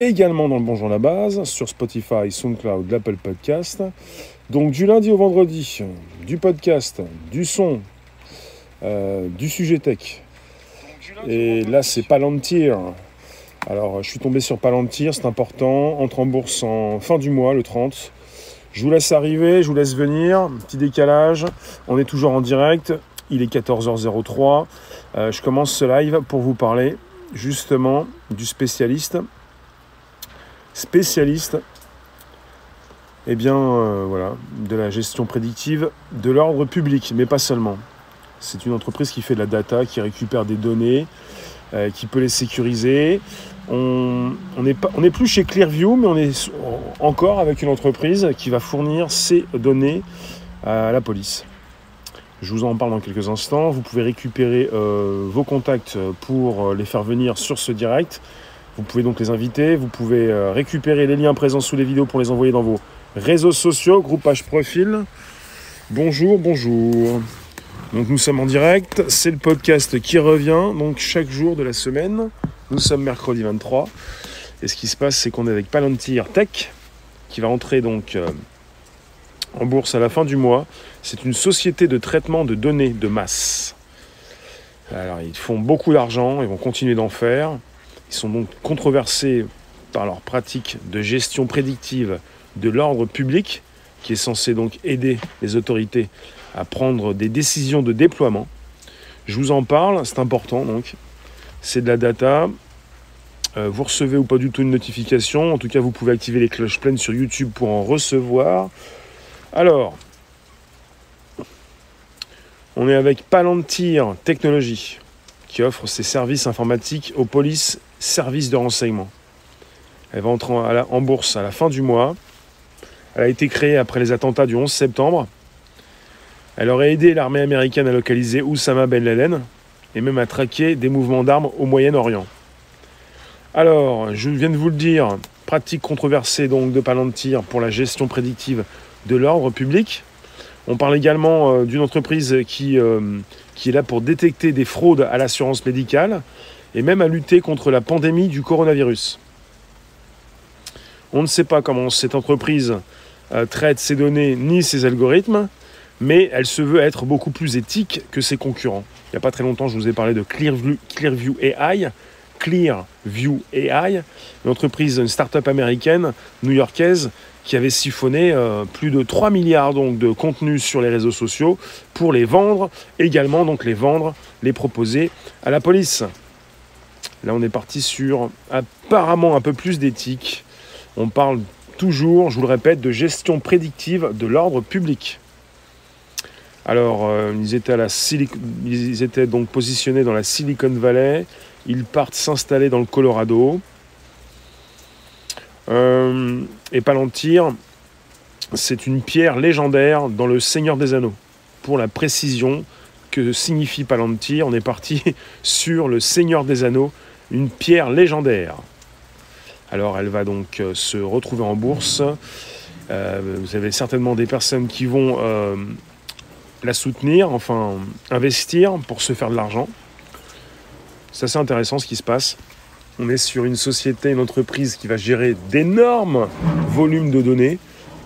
également dans le Bonjour la base, sur Spotify, SoundCloud, l'Apple Podcast. Donc du lundi au vendredi, du podcast, du son, euh, du sujet tech. Et là, c'est Palantir. Alors, je suis tombé sur Palantir, c'est important. Entre en bourse en fin du mois, le 30. Je vous laisse arriver, je vous laisse venir. Petit décalage. On est toujours en direct. Il est 14h03. Euh, je commence ce live pour vous parler justement du spécialiste spécialiste eh bien, euh, voilà, de la gestion prédictive de l'ordre public, mais pas seulement. C'est une entreprise qui fait de la data, qui récupère des données, euh, qui peut les sécuriser. On n'est plus chez Clearview, mais on est encore avec une entreprise qui va fournir ces données à la police. Je vous en parle dans quelques instants. Vous pouvez récupérer euh, vos contacts pour les faire venir sur ce direct. Vous pouvez donc les inviter, vous pouvez euh, récupérer les liens présents sous les vidéos pour les envoyer dans vos réseaux sociaux, groupage profil. Bonjour, bonjour. Donc nous sommes en direct, c'est le podcast qui revient, donc chaque jour de la semaine. Nous sommes mercredi 23. Et ce qui se passe, c'est qu'on est avec Palantir Tech, qui va entrer donc euh, en bourse à la fin du mois. C'est une société de traitement de données de masse. Alors ils font beaucoup d'argent, ils vont continuer d'en faire. Ils sont donc controversés par leur pratique de gestion prédictive de l'ordre public, qui est censé donc aider les autorités à prendre des décisions de déploiement. Je vous en parle, c'est important donc. C'est de la data. Euh, vous recevez ou pas du tout une notification. En tout cas, vous pouvez activer les cloches pleines sur YouTube pour en recevoir. Alors, on est avec Palantir Technologies offre ses services informatiques aux polices services de renseignement. Elle va entrer en bourse à la fin du mois. Elle a été créée après les attentats du 11 septembre. Elle aurait aidé l'armée américaine à localiser Oussama Ben Laden et même à traquer des mouvements d'armes au Moyen-Orient. Alors, je viens de vous le dire, pratique controversée donc de Palantir pour la gestion prédictive de l'ordre public. On parle également euh, d'une entreprise qui, euh, qui est là pour détecter des fraudes à l'assurance médicale et même à lutter contre la pandémie du coronavirus. On ne sait pas comment cette entreprise euh, traite ses données ni ses algorithmes, mais elle se veut être beaucoup plus éthique que ses concurrents. Il n'y a pas très longtemps, je vous ai parlé de Clearview, AI. Clearview AI, une entreprise, une start-up américaine, new-yorkaise, qui avait siphonné euh, plus de 3 milliards donc, de contenus sur les réseaux sociaux pour les vendre, également donc les vendre, les proposer à la police. Là, on est parti sur apparemment un peu plus d'éthique. On parle toujours, je vous le répète, de gestion prédictive de l'ordre public. Alors, euh, ils, étaient ils étaient donc positionnés dans la Silicon Valley. Ils partent s'installer dans le Colorado. Euh, et Palantir, c'est une pierre légendaire dans le Seigneur des Anneaux. Pour la précision que signifie Palantir, on est parti sur le Seigneur des Anneaux une pierre légendaire. Alors elle va donc euh, se retrouver en bourse. Euh, vous avez certainement des personnes qui vont la soutenir, enfin investir pour se faire de l'argent. C'est assez intéressant ce qui se passe. On est sur une société, une entreprise qui va gérer d'énormes volumes de données.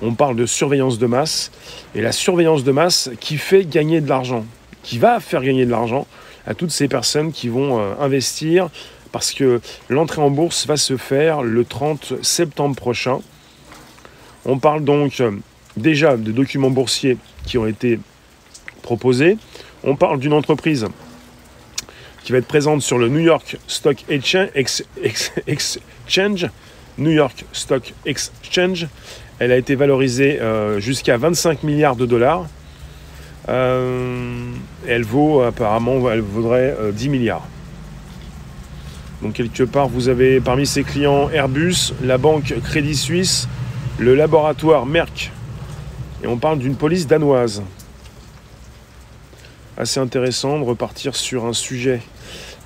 On parle de surveillance de masse. Et la surveillance de masse qui fait gagner de l'argent, qui va faire gagner de l'argent à toutes ces personnes qui vont investir parce que l'entrée en bourse va se faire le 30 septembre prochain. On parle donc euh, déjà de documents boursiers qui ont été proposés. On parle d'une entreprise qui va être présente sur le New York Stock Exchange, New York Stock Exchange. Elle a été valorisée euh, jusqu'à 25 milliards de dollars. Euh, elle vaut apparemment, elle vaudrait 10 milliards. Donc quelque part, vous avez parmi ses clients Airbus, la banque Crédit Suisse, le laboratoire Merck. Et on parle d'une police danoise. Assez intéressant de repartir sur un sujet.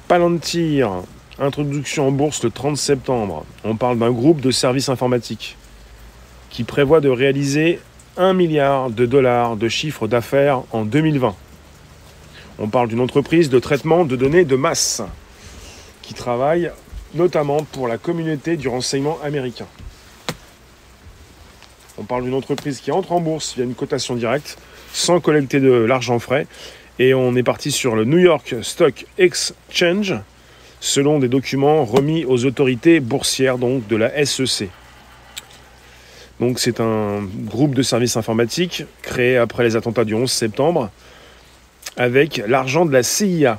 Palantir, introduction en bourse le 30 septembre. On parle d'un groupe de services informatiques qui prévoit de réaliser 1 milliard de dollars de chiffre d'affaires en 2020. On parle d'une entreprise de traitement de données de masse qui travaille notamment pour la communauté du renseignement américain. On parle d'une entreprise qui entre en bourse via une cotation directe, sans collecter de l'argent frais, et on est parti sur le New York Stock Exchange, selon des documents remis aux autorités boursières donc de la SEC. Donc c'est un groupe de services informatiques créé après les attentats du 11 septembre avec l'argent de la CIA.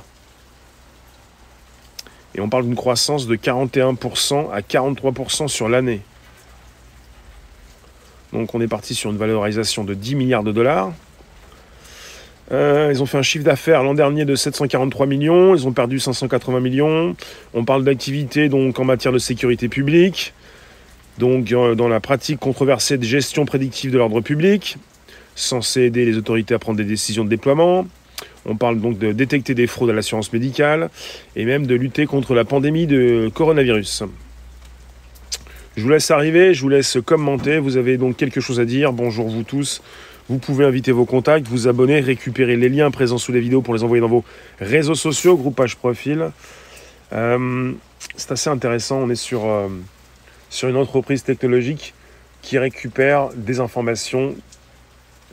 Et on parle d'une croissance de 41% à 43% sur l'année. Donc on est parti sur une valorisation de 10 milliards de dollars. Euh, ils ont fait un chiffre d'affaires l'an dernier de 743 millions, ils ont perdu 580 millions. On parle d'activité donc en matière de sécurité publique, donc euh, dans la pratique controversée de gestion prédictive de l'ordre public, censé aider les autorités à prendre des décisions de déploiement. On parle donc de détecter des fraudes à l'assurance médicale et même de lutter contre la pandémie de coronavirus. Je vous laisse arriver, je vous laisse commenter. Vous avez donc quelque chose à dire. Bonjour vous tous. Vous pouvez inviter vos contacts, vous abonner, récupérer les liens présents sous les vidéos pour les envoyer dans vos réseaux sociaux, groupage profil. Euh, c'est assez intéressant, on est sur, euh, sur une entreprise technologique qui récupère des informations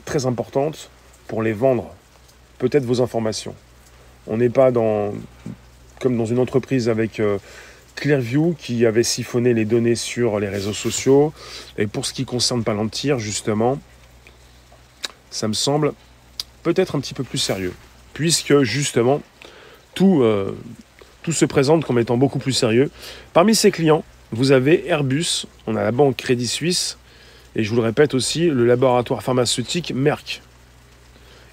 très importantes pour les vendre. Peut-être vos informations. On n'est pas dans, comme dans une entreprise avec euh, Clearview qui avait siphonné les données sur les réseaux sociaux. Et pour ce qui concerne Palantir, justement, ça me semble peut-être un petit peu plus sérieux. Puisque justement, tout, euh, tout se présente comme étant beaucoup plus sérieux. Parmi ses clients, vous avez Airbus, on a la banque Crédit Suisse, et je vous le répète aussi, le laboratoire pharmaceutique Merck.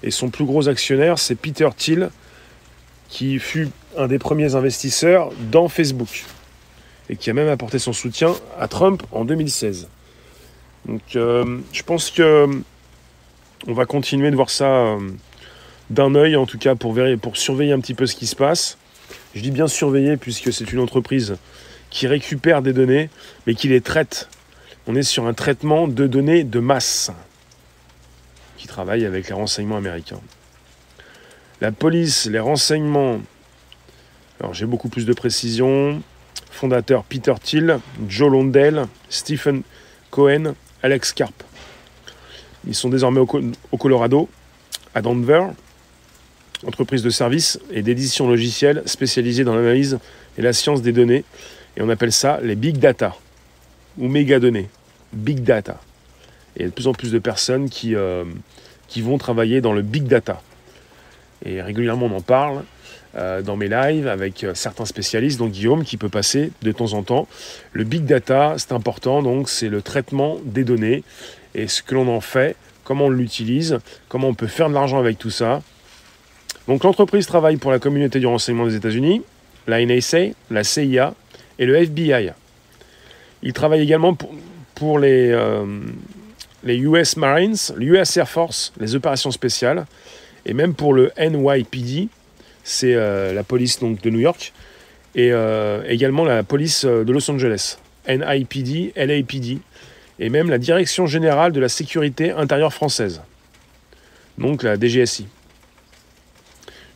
Et son plus gros actionnaire, c'est Peter Thiel, qui fut un des premiers investisseurs dans Facebook, et qui a même apporté son soutien à Trump en 2016. Donc euh, je pense que on va continuer de voir ça euh, d'un œil, en tout cas pour, surveiller un petit peu ce qui se passe. Je dis bien surveiller puisque c'est une entreprise qui récupère des données, mais qui les traite. On est sur un traitement de données de masse, qui travaille avec les renseignements américains. La police, les renseignements, alors j'ai beaucoup plus de précision. Fondateur Peter Thiel, Joe Londell, Stephen Cohen, Alex Karp. Ils sont désormais au, Colorado, à Denver, entreprise de services et d'édition logicielle spécialisée dans l'analyse et la science des données. Et on appelle ça les big data ou méga données. Big data. Et il y a de plus en plus de personnes qui, euh, qui vont travailler dans le big data. Et régulièrement on en parle euh, dans mes lives avec euh, certains spécialistes, dont Guillaume qui peut passer de temps en temps. Le big data, c'est important, donc c'est le traitement des données et ce que l'on en fait, comment on l'utilise, comment on peut faire de l'argent avec tout ça. Donc l'entreprise travaille pour la communauté du renseignement des États-Unis, la NSA, la CIA et le FBI. Il travaille également pour, les, euh, les US Marines, l'US Air Force, les opérations spéciales, et même pour le NYPD, c'est euh, la police de New York, et euh, également la police de Los Angeles, NIPD, LAPD, et même la Direction générale de la sécurité intérieure française, donc la DGSI.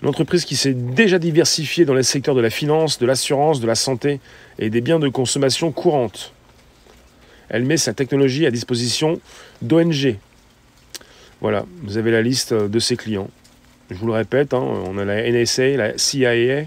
Une entreprise qui s'est déjà diversifiée dans les secteurs de la finance, de l'assurance, de la santé et des biens de consommation courantes. Elle met sa technologie à disposition d'ONG. Voilà, vous avez la liste de ses clients. Je vous le répète, hein, on a la NSA, la CIA,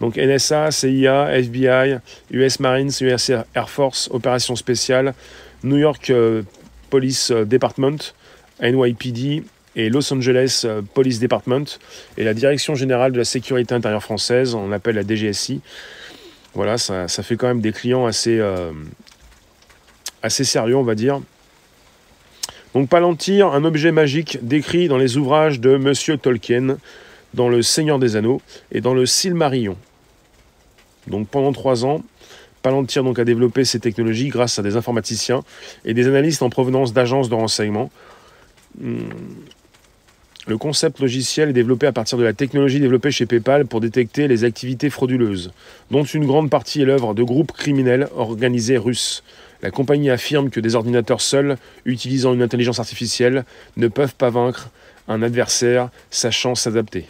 donc NSA, CIA, FBI, US Marines, US Air Force, opérations spéciales, New York euh, Police euh, Department, NYPD et Los Angeles euh, Police Department et la Direction générale de la sécurité intérieure française, on l'appelle la DGSI. Voilà, ça, fait quand même des clients assez, sérieux, on va dire. Donc Palantir, un objet magique décrit dans les ouvrages de Monsieur Tolkien, dans Le Seigneur des Anneaux et dans le Silmarillion. Donc pendant trois ans, Palantir donc a développé ces technologies grâce à des informaticiens et des analystes en provenance d'agences de renseignement. Hmm. Le concept logiciel est développé à partir de la technologie développée chez PayPal pour détecter les activités frauduleuses, dont une grande partie est l'œuvre de groupes criminels organisés russes. La compagnie affirme que des ordinateurs seuls, utilisant une intelligence artificielle, ne peuvent pas vaincre un adversaire sachant s'adapter.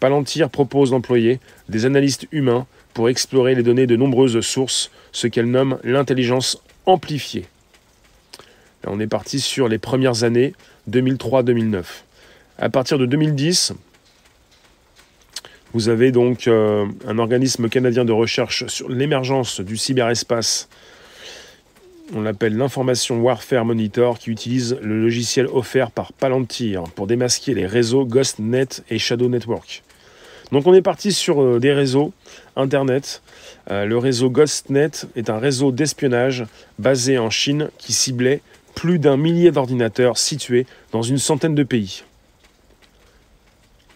Palantir propose d'employer des analystes humains pour explorer les données de nombreuses sources, ce qu'elle nomme l'intelligence amplifiée. On est parti sur les premières années 2003-2009. À partir de 2010, vous avez donc euh, un organisme canadien de recherche sur l'émergence du cyberespace. On l'appelle l'Information Warfare Monitor, qui utilise le logiciel offert par Palantir pour démasquer les réseaux GhostNet et Shadow Network. Donc on est parti sur euh, des réseaux Internet. Euh, le réseau GhostNet est un réseau d'espionnage basé en Chine qui ciblait plus d'un millier d'ordinateurs situés dans une centaine de pays.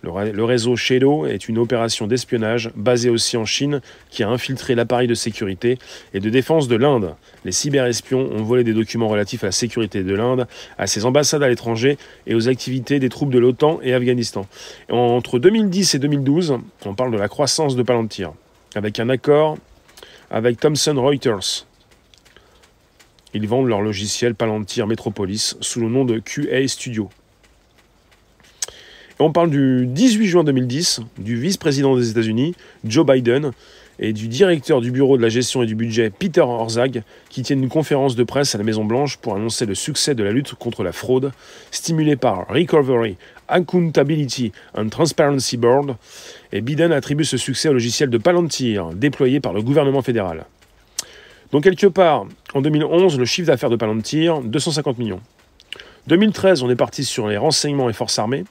Le, réseau Shadow est une opération d'espionnage basée aussi en Chine qui a infiltré l'appareil de sécurité et de défense de l'Inde. Les cyberespions ont volé des documents relatifs à la sécurité de l'Inde, à ses ambassades à l'étranger et aux activités des troupes de l'OTAN et Afghanistan. entre 2010 et 2012, on parle de la croissance de Palantir, avec un accord avec Thomson Reuters. Ils vendent leur logiciel Palantir Metropolis sous le nom de QA Studio. On parle du 18 juin 2010, du vice-président des États-Unis, Joe Biden, et du directeur du bureau de la gestion et du budget, Peter Orzag, qui tiennent une conférence de presse à la Maison-Blanche pour annoncer le succès de la lutte contre la fraude, stimulée par Recovery, Accountability and Transparency Board. Et Biden attribue ce succès au logiciel de Palantir, déployé par le gouvernement fédéral. Donc, quelque part, en 2011, le chiffre d'affaires de Palantir, 250 millions. 2013, on est parti sur les renseignements et forces armées.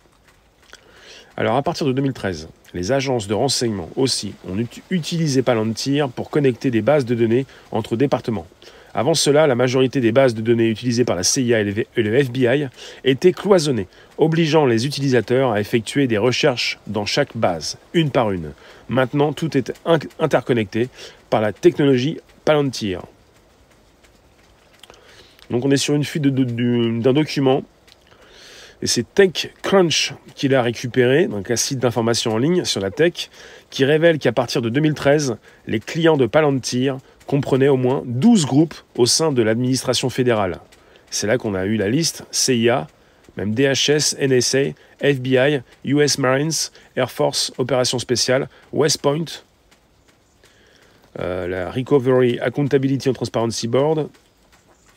Alors à partir de 2013, les agences de renseignement aussi ont utilisé Palantir pour connecter des bases de données entre départements. Avant cela, la majorité des bases de données utilisées par la CIA et le FBI étaient cloisonnées, obligeant les utilisateurs à effectuer des recherches dans chaque base, une par une. Maintenant, tout est interconnecté par la technologie Palantir. Donc on est sur une fuite d'un document et c'est TechCrunch qui l'a récupéré, donc un site d'information en ligne sur la tech, qui révèle qu'à partir de 2013, les clients de Palantir comprenaient au moins 12 groupes au sein de l'administration fédérale. C'est là qu'on a eu la liste CIA, même DHS, NSA, FBI, US Marines, Air Force, Opération Spéciale, West Point, euh, la Recovery Accountability and Transparency Board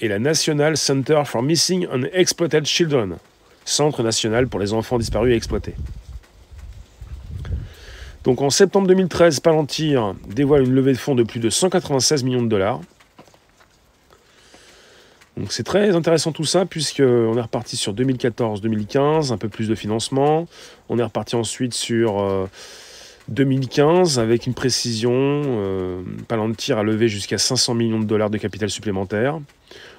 et la National Center for Missing and Exploited Children. Centre national pour les enfants disparus et exploités. Donc en septembre 2013, Palantir dévoile une levée de fonds de plus de 196 millions de dollars. Donc c'est très intéressant tout ça, puisqu'on est reparti sur 2014-2015, un peu plus de financement. On est reparti ensuite sur 2015 euh, avec une précision. Euh, Palantir a levé jusqu'à 500 millions de dollars de capital supplémentaire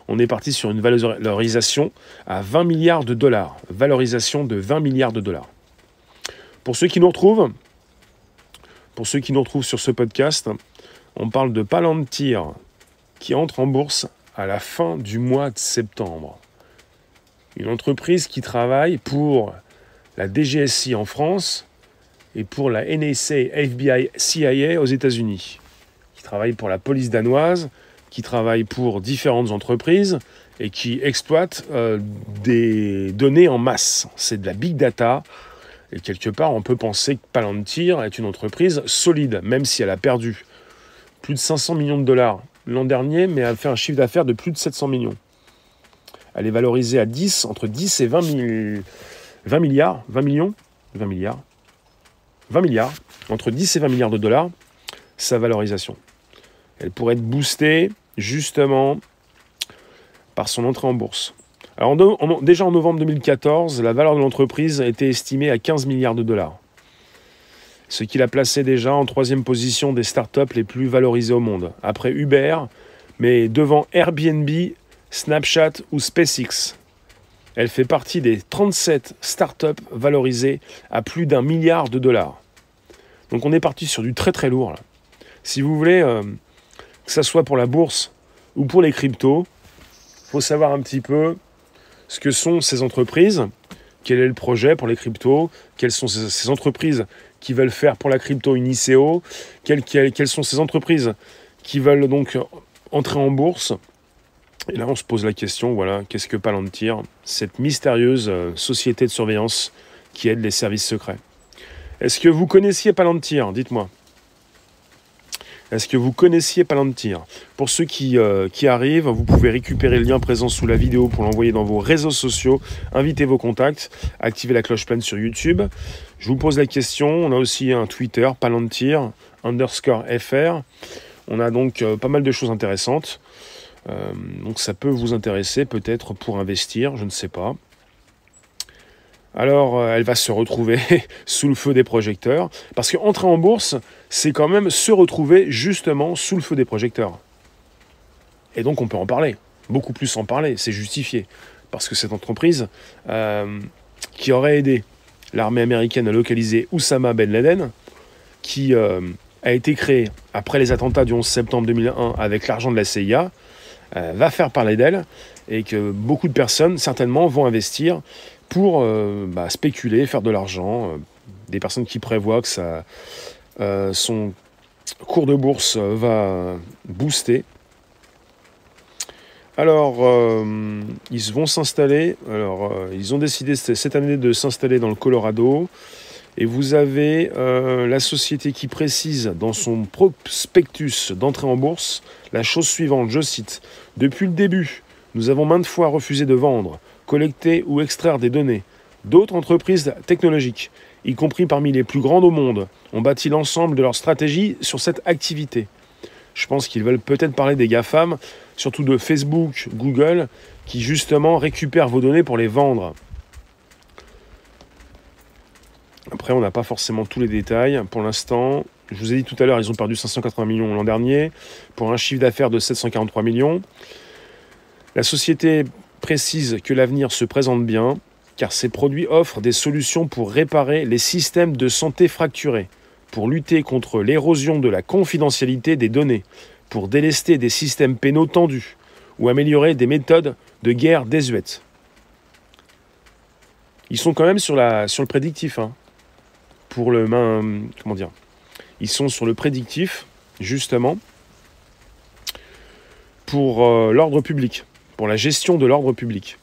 on est parti sur une valorisation à 20 milliards de dollars. Valorisation de 20 milliards de dollars. Pour ceux qui nous retrouvent, pour ceux qui nous retrouvent sur ce podcast, on parle de Palantir qui entre en bourse à la fin du mois de septembre. Une entreprise qui travaille pour la DGSI en France et pour la NSA, FBI, CIA aux États-Unis, qui travaille pour la police danoise, qui travaillent pour différentes entreprises et qui exploitent euh, des données en masse. C'est de la big data. Et quelque part, on peut penser que Palantir est une entreprise solide, même si elle a perdu plus de 500 millions de dollars l'an dernier, mais elle fait un chiffre d'affaires de plus de 700 millions. Elle est valorisée à 10, entre 10 et 20, 20 milliards, 20 millions, 20 milliards, 20 milliards, entre 10 et 20 milliards de dollars, sa valorisation. Elle pourrait être boostée justement par son entrée en bourse. Alors déjà en novembre 2014, la valeur de l'entreprise a été estimée à 15 milliards de dollars, ce qui la plaçait déjà en troisième position des startups les plus valorisées au monde, après Uber, mais devant Airbnb, Snapchat ou SpaceX. Elle fait partie des 37 startups valorisées à plus d'un milliard de dollars. Donc on est parti sur du très très lourd. Si vous voulez, euh, que ce soit pour la bourse ou pour les cryptos, il faut savoir un petit peu ce que sont ces entreprises, quel est le projet pour les cryptos, quelles sont ces entreprises qui veulent faire pour la crypto une ICO, quelles, sont ces entreprises qui veulent donc entrer en bourse. Et là, on se pose la question, voilà, qu'est-ce que Palantir, cette mystérieuse euh, société de surveillance qui aide les services secrets? Est-ce que vous connaissiez Palantir? Dites-moi. Est-ce que vous connaissiez Palantir? Pour ceux qui, euh, qui, arrivent, vous pouvez récupérer le lien présent sous la vidéo pour l'envoyer dans vos réseaux sociaux, inviter vos contacts, activer la cloche pleine sur YouTube. Je vous pose la question, on a aussi un Twitter, Palantir, underscore FR. On a donc euh, pas mal de choses intéressantes. Euh, donc ça peut vous intéresser peut-être pour investir, je ne sais pas. Alors elle va se retrouver sous le feu des projecteurs, parce qu'entrer en bourse, c'est quand même se retrouver justement sous le feu des projecteurs. Et donc on peut en parler, beaucoup plus en parler, c'est justifié. Parce que cette entreprise euh, qui aurait aidé l'armée américaine à localiser Oussama Ben Laden, qui euh, a été créée après les attentats du 11 septembre 2001 avec l'argent de la CIA, euh, va faire parler d'elle et que beaucoup de personnes certainement vont investir pour bah, spéculer, faire de l'argent. des personnes qui prévoient que ça, euh, son cours de bourse va booster. Alors, euh, ils vont s'installer. Alors, euh, ils ont décidé cette année de s'installer dans le Colorado. Et vous avez la société qui précise dans son prospectus d'entrée en bourse la chose suivante, je cite, Depuis le début, nous avons maintes fois refusé de vendre, collecter ou extraire des données. D'autres entreprises technologiques y compris parmi les plus grandes au monde, ont bâti l'ensemble de leur stratégie sur cette activité. Je pense qu'ils veulent peut-être parler des GAFAM, surtout de Facebook, Google, qui justement récupèrent vos données pour les vendre. Après, on n'a pas forcément tous les détails. Pour l'instant, je vous ai dit tout à l'heure, ils ont perdu 580 millions l'an dernier, pour un chiffre d'affaires de 743 millions. La société précise que l'avenir se présente bien, car ces produits offrent des solutions pour réparer les systèmes de santé fracturés, pour lutter contre l'érosion de la confidentialité des données, pour délester des systèmes pénaux tendus ou améliorer des méthodes de guerre désuètes. Ils sont quand même sur, le prédictif. Hein. pour le. Comment dire Ils sont sur le prédictif, justement, pour euh, l'ordre public, pour la gestion de l'ordre public.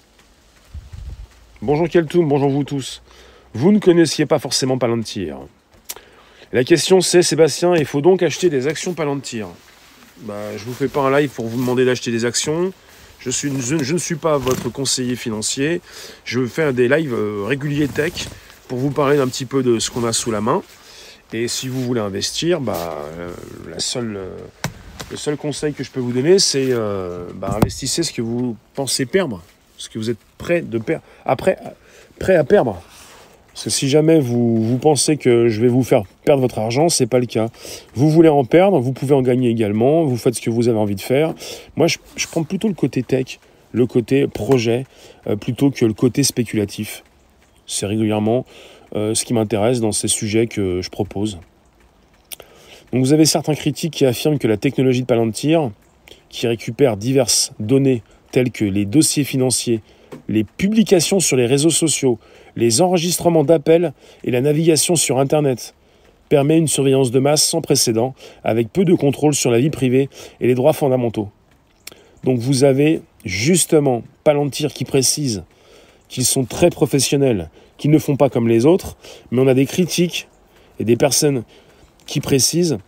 Bonjour Keltoum, bonjour vous tous. Vous ne connaissiez pas forcément Palantir. La question c'est, Sébastien, il faut donc acheter des actions Palantir. Bah, je ne vous fais pas un live pour vous demander d'acheter des actions. Je, ne suis pas votre conseiller financier. Je faire des lives euh, réguliers tech pour vous parler d'un petit peu de ce qu'on a sous la main. Et si vous voulez investir, bah, euh, la seule, euh, le seul conseil que je peux vous donner, c'est bah, investissez ce que vous pensez perdre ce que vous êtes prêt, de après, prêt à perdre. Parce que si jamais vous, vous, pensez que je vais vous faire perdre votre argent, c'est pas le cas. Vous voulez en perdre, vous pouvez en gagner également, vous faites ce que vous avez envie de faire. Moi, je, prends plutôt le côté tech, le côté projet, euh, plutôt que le côté spéculatif. C'est régulièrement euh, ce qui m'intéresse dans ces sujets que je propose. Donc vous avez certains critiques qui affirment que la technologie de Palantir, qui récupère diverses données tels que les dossiers financiers, les publications sur les réseaux sociaux, les enregistrements d'appels et la navigation sur Internet, permet une surveillance de masse sans précédent, avec peu de contrôle sur la vie privée et les droits fondamentaux. Donc vous avez justement Palantir qui précise qu'ils sont très professionnels, qu'ils ne font pas comme les autres, mais on a des critiques et des personnes qui précisent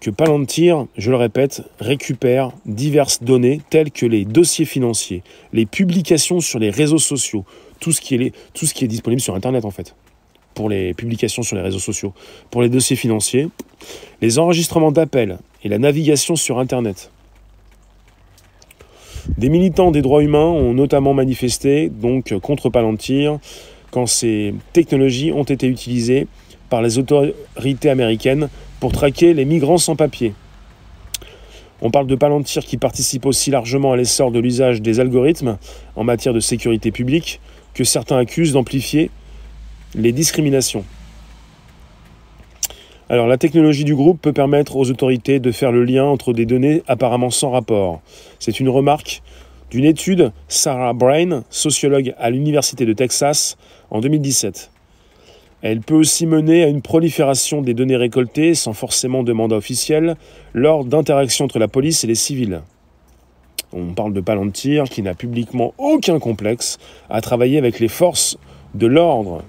que Palantir, je le répète, récupère diverses données telles que les dossiers financiers, les publications sur les réseaux sociaux, tout ce qui est, disponible sur Internet en fait, pour les publications sur les réseaux sociaux, pour les dossiers financiers, les enregistrements d'appels et la navigation sur Internet. Des militants des droits humains ont notamment manifesté contre Palantir quand ces technologies ont été utilisées par les autorités américaines pour traquer les migrants sans papier. On parle de Palantir qui participe aussi largement à l'essor de l'usage des algorithmes en matière de sécurité publique que certains accusent d'amplifier les discriminations. Alors la technologie du groupe peut permettre aux autorités de faire le lien entre des données apparemment sans rapport. C'est une remarque d'une étude Sarah Brain, sociologue à l'Université de Texas, en 2017. Elle peut aussi mener à une prolifération des données récoltées sans forcément de mandat officiel lors d'interactions entre la police et les civils. On parle de Palantir qui n'a publiquement aucun complexe à travailler avec les forces de l'ordre.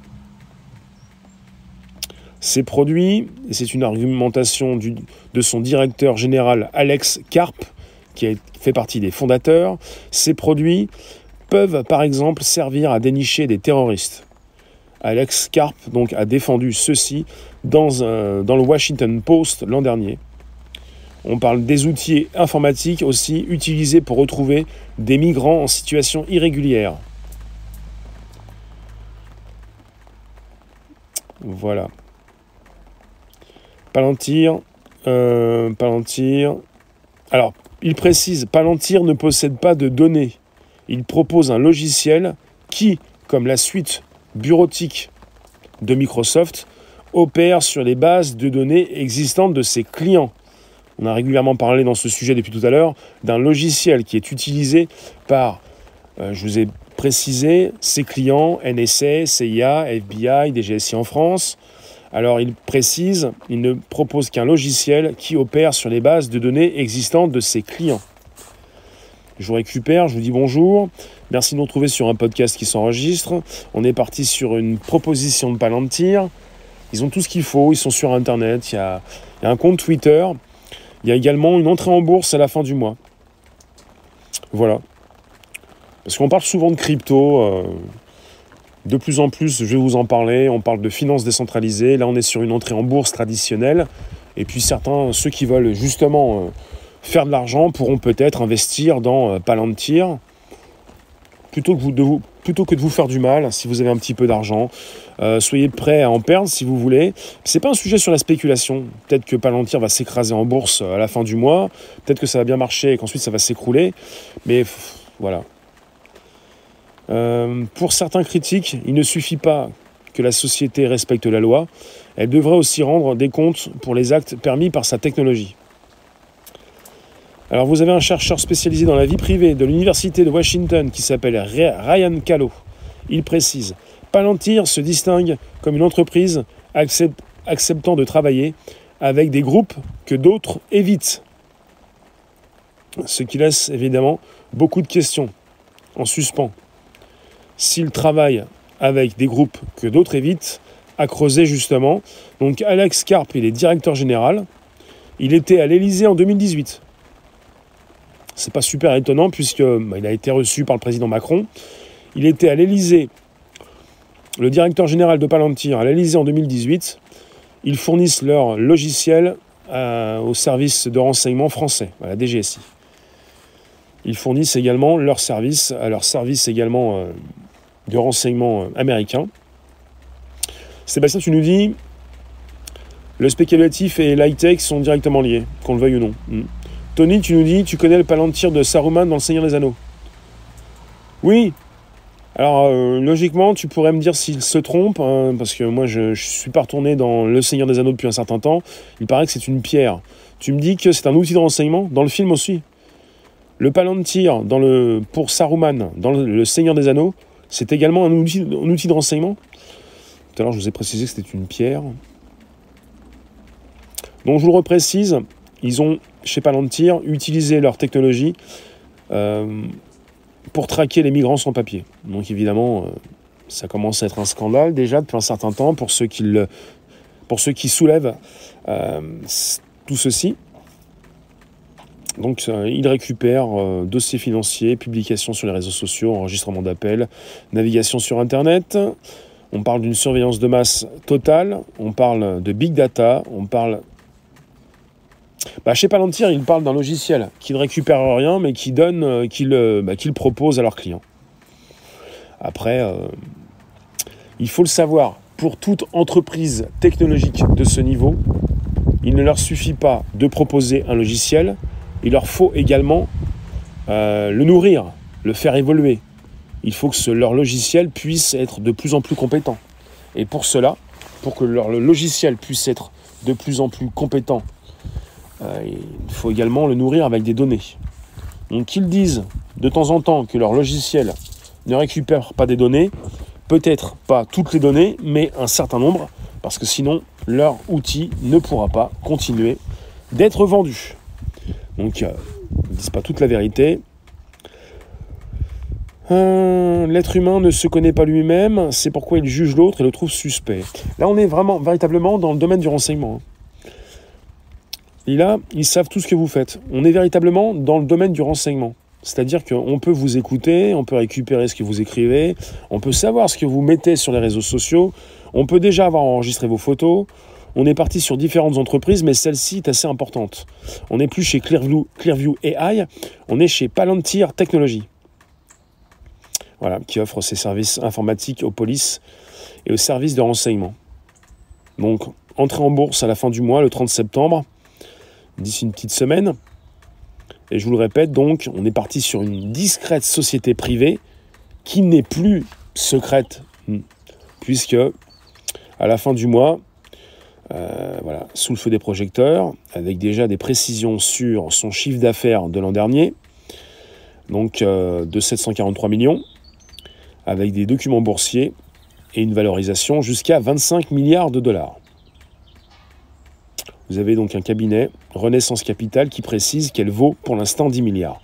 Ces produits, et c'est une argumentation de son directeur général Alex Karp, qui fait partie des fondateurs, ces produits peuvent par exemple servir à dénicher des terroristes. Alex Karp donc, a défendu ceci dans, dans le Washington Post l'an dernier. On parle des outils informatiques aussi utilisés pour retrouver des migrants en situation irrégulière. Voilà. Palantir. Euh, Palantir. Alors, il précise, Palantir ne possède pas de données. Il propose un logiciel qui, comme la suite bureautique de Microsoft, opère sur les bases de données existantes de ses clients. On a régulièrement parlé dans ce sujet depuis tout à l'heure d'un logiciel qui est utilisé par, euh, je vous ai précisé, ses clients NSA, CIA, FBI, DGSI en France, alors il précise, il ne propose qu'un logiciel qui opère sur les bases de données existantes de ses clients. Je vous récupère, je vous dis bonjour. Merci de nous retrouver sur un podcast qui s'enregistre. On est parti sur une proposition de Palantir. Ils ont tout ce qu'il faut, ils sont sur Internet, il y, a, un compte Twitter. Il y a également une entrée en bourse à la fin du mois. Voilà. Parce qu'on parle souvent de crypto. Euh, de plus en plus, je vais vous en parler, on parle de finances décentralisées, là on est sur une entrée en bourse traditionnelle, et puis certains, ceux qui veulent justement euh, faire de l'argent, pourront peut-être investir dans euh, Palantir, plutôt que, de vous, faire du mal, si vous avez un petit peu d'argent. Euh, soyez prêts à en perdre si vous voulez. C'est pas un sujet sur la spéculation. Peut-être que Palantir va s'écraser en bourse à la fin du mois, peut-être que ça va bien marcher et qu'ensuite ça va s'écrouler, mais voilà. Euh, pour certains critiques, il ne suffit pas que la société respecte la loi, elle devrait aussi rendre des comptes pour les actes permis par sa technologie. Alors vous avez un chercheur spécialisé dans la vie privée de l'Université de Washington qui s'appelle Ryan Callow. Il précise, Palantir se distingue comme une entreprise acceptant de travailler avec des groupes que d'autres évitent. Ce qui laisse évidemment beaucoup de questions en suspens s'il travaille avec des groupes que d'autres évitent, à creuser justement. Donc Alex Karp, il est directeur général. Il était à l'Elysée en 2018. C'est pas super étonnant puisque bah, il a été reçu par le président Macron. Il était à l'Elysée, le directeur général de Palantir à l'Elysée en 2018. Ils fournissent leur logiciel euh, au service de renseignement français, à la DGSI. Ils fournissent également leur service, à leur service également euh, de renseignement euh, américain. Sébastien, tu nous dis, le spéculatif et l'high-tech sont directement liés, qu'on le veuille ou non. Hmm. Tony, tu nous dis, tu connais le palantir de Saruman dans Le Seigneur des Anneaux. Oui. Alors, euh, logiquement, tu pourrais me dire s'il se trompe, hein, parce que moi, je ne suis pas retourné dans Le Seigneur des Anneaux depuis un certain temps. Il paraît que c'est une pierre. Tu me dis que c'est un outil de renseignement dans le film aussi. Le palantir dans le, pour Saruman dans le Seigneur des Anneaux, c'est également un outil, outil de renseignement. Tout à l'heure, je vous ai précisé que c'était une pierre. Donc, je vous le reprécise, ils ont, chez Palantir, utilisé leur technologie euh, pour traquer les migrants sans papier. Donc, évidemment, euh, ça commence à être un scandale déjà depuis un certain temps pour ceux qui, pour ceux qui soulèvent euh, tout ceci. Donc euh, il récupère euh, dossiers financiers, publications sur les réseaux sociaux, enregistrement d'appels, navigation sur Internet. On parle d'une surveillance de masse totale, on parle de big data, on parle... Bah, chez Palantir, ils parlent d'un logiciel qui ne récupère rien, mais qui donne, euh, qui bah, propose à leurs clients. Après, il faut le savoir, pour toute entreprise technologique de ce niveau, il ne leur suffit pas de proposer un logiciel, il leur faut également euh, le nourrir, le faire évoluer. Il faut que leur logiciel puisse être de plus en plus compétent. Et pour cela, pour que leur logiciel puisse être de plus en plus compétent, euh, il faut également le nourrir avec des données. Donc qu'ils disent de temps en temps que leur logiciel ne récupère pas des données, peut-être pas toutes les données, mais un certain nombre, parce que sinon leur outil ne pourra pas continuer d'être vendu. Donc, ils ne disent pas toute la vérité. Euh, L'être humain ne se connaît pas lui-même, c'est pourquoi il juge l'autre et le trouve suspect. Là, on est vraiment, véritablement dans le domaine du renseignement. Et là, ils savent tout ce que vous faites. On est véritablement dans le domaine du renseignement. C'est-à-dire qu'on peut vous écouter, on peut récupérer ce que vous écrivez, on peut savoir ce que vous mettez sur les réseaux sociaux, on peut déjà avoir enregistré vos photos. On est parti sur différentes entreprises, mais celle-ci est assez importante. On n'est plus chez Clearview, Clearview AI, on est chez Palantir Technologies. Voilà, qui offre ses services informatiques aux polices et aux services de renseignement. Donc, entrée en bourse à la fin du mois, le 30 septembre, d'ici une petite semaine. Et je vous le répète, donc, on est parti sur une discrète société privée qui n'est plus secrète, hmm, puisque à la fin du mois, euh, voilà, sous le feu des projecteurs, avec déjà des précisions sur son chiffre d'affaires de l'an dernier, donc euh, de 743 millions, avec des documents boursiers et une valorisation jusqu'à 25 milliards de dollars. Vous avez donc un cabinet, Renaissance Capital, qui précise qu'elle vaut pour l'instant 10 milliards.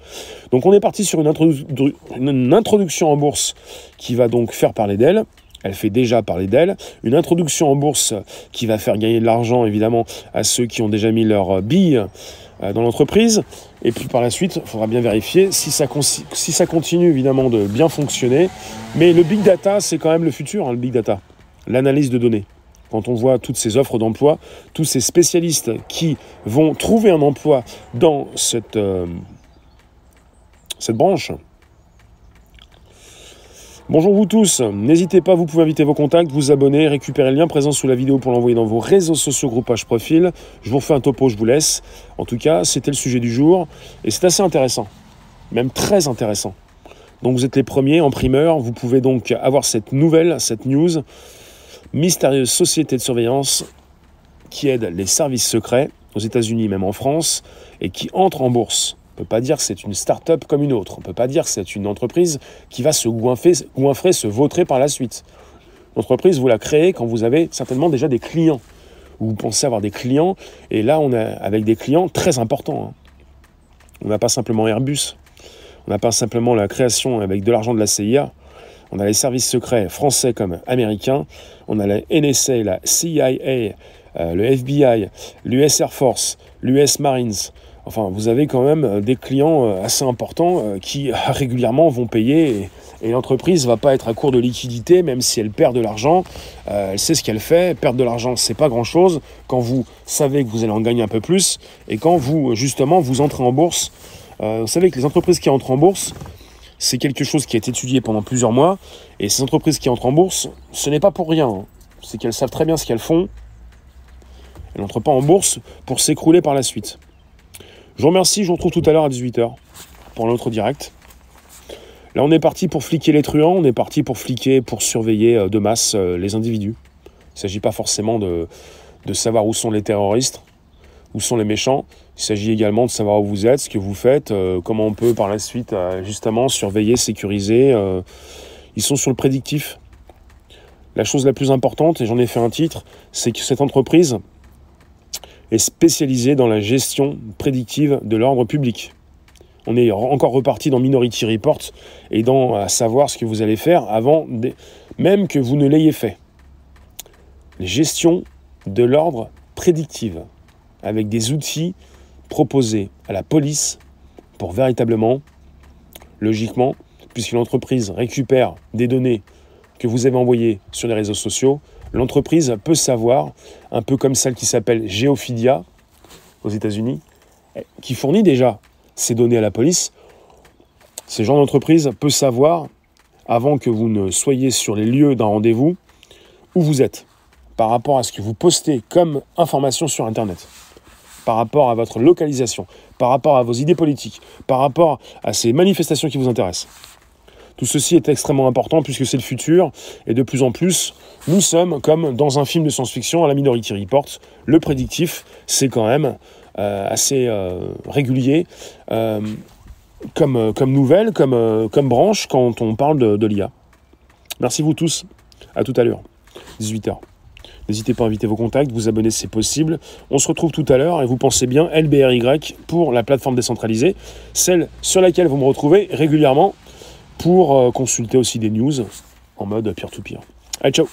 Donc on est parti sur une, introduction en bourse qui va donc faire parler d'elle. Elle fait déjà parler d'elle. Une introduction en bourse qui va faire gagner de l'argent, évidemment, à ceux qui ont déjà mis leur bille euh, dans l'entreprise. Et puis par la suite, il faudra bien vérifier si ça, si ça continue, évidemment, de bien fonctionner. Mais le big data, c'est quand même le futur, hein, le big data. L'analyse de données quand on voit toutes ces offres d'emploi, tous ces spécialistes qui vont trouver un emploi dans cette, euh, cette branche. Bonjour vous tous, n'hésitez pas, vous pouvez inviter vos contacts, vous abonner, récupérer le lien présent sous la vidéo pour l'envoyer dans vos réseaux sociaux, groupages, profil. Je vous refais un topo, je vous laisse. En tout cas, c'était le sujet du jour et c'est assez intéressant, même très intéressant. Donc vous êtes les premiers en primeur, vous pouvez donc avoir cette nouvelle, cette news mystérieuse société de surveillance qui aide les services secrets aux États-Unis, même en France, et qui entre en bourse. On ne peut pas dire que c'est une start-up comme une autre. On ne peut pas dire que c'est une entreprise qui va se goinfrer, goinfrer, se vautrer par la suite. L'entreprise, vous la créez quand vous avez certainement déjà des clients. Vous pensez avoir des clients, et là, on est avec des clients très importants. Hein. On n'a pas simplement Airbus, on n'a pas simplement la création avec de l'argent de la CIA, on a les services secrets français comme américains, on a la NSA, la CIA, euh, le FBI, l'US Air Force, l'US Marines. Enfin, vous avez quand même euh, des clients euh, assez importants qui régulièrement vont payer et, l'entreprise ne va pas être à court de liquidité, même si elle perd de l'argent. elle sait ce qu'elle fait. Perdre de l'argent, c'est pas grand-chose quand vous savez que vous allez en gagner un peu plus et quand vous, justement, vous entrez en bourse. vous savez que les entreprises qui entrent en bourse, c'est quelque chose qui a été étudié pendant plusieurs mois. Et ces entreprises qui entrent en bourse, ce n'est pas pour rien. Hein. C'est qu'elles savent très bien ce qu'elles font. Elles n'entrent pas en bourse pour s'écrouler par la suite. Je vous remercie, je vous retrouve tout à l'heure à 18h pour l'autre direct. Là, on est parti pour fliquer les truands, on est parti pour fliquer, pour surveiller euh, de masse euh, les individus. Il ne s'agit pas forcément de, de savoir où sont les terroristes, où sont les méchants. Il s'agit également de savoir où vous êtes, ce que vous faites, euh, comment on peut par la suite euh, justement surveiller, sécuriser. Euh. ils sont sur le prédictif. La chose la plus importante, et j'en ai fait un titre, c'est que cette entreprise est spécialisée dans la gestion prédictive de l'ordre public. On est encore reparti dans Minority Report et dans savoir ce que vous allez faire avant même que vous ne l'ayez fait. Gestion de l'ordre prédictive avec des outils proposés à la police pour véritablement, logiquement, puisque l'entreprise récupère des données que vous avez envoyées sur les réseaux sociaux, l'entreprise peut savoir, un peu comme celle qui s'appelle Geophidia aux États-Unis, qui fournit déjà ces données à la police. Ce genre d'entreprise peut savoir, avant que vous ne soyez sur les lieux d'un rendez-vous, où vous êtes, par rapport à ce que vous postez comme information sur Internet par rapport à votre localisation, par rapport à vos idées politiques, par rapport à ces manifestations qui vous intéressent. Tout ceci est extrêmement important puisque c'est le futur et de plus en plus, nous sommes comme dans un film de science-fiction à la Minority Report. Le prédictif, c'est quand même euh, assez euh, régulier euh, comme, nouvelle, comme, comme branche quand on parle de, de l'IA. Merci vous tous. À tout à l'heure. 18h. N'hésitez pas à inviter vos contacts, vous abonner si c'est possible. On se retrouve tout à l'heure et vous pensez bien LBRY pour la plateforme décentralisée, celle sur laquelle vous me retrouvez régulièrement pour consulter aussi des news en mode peer-to-peer. Allez, ciao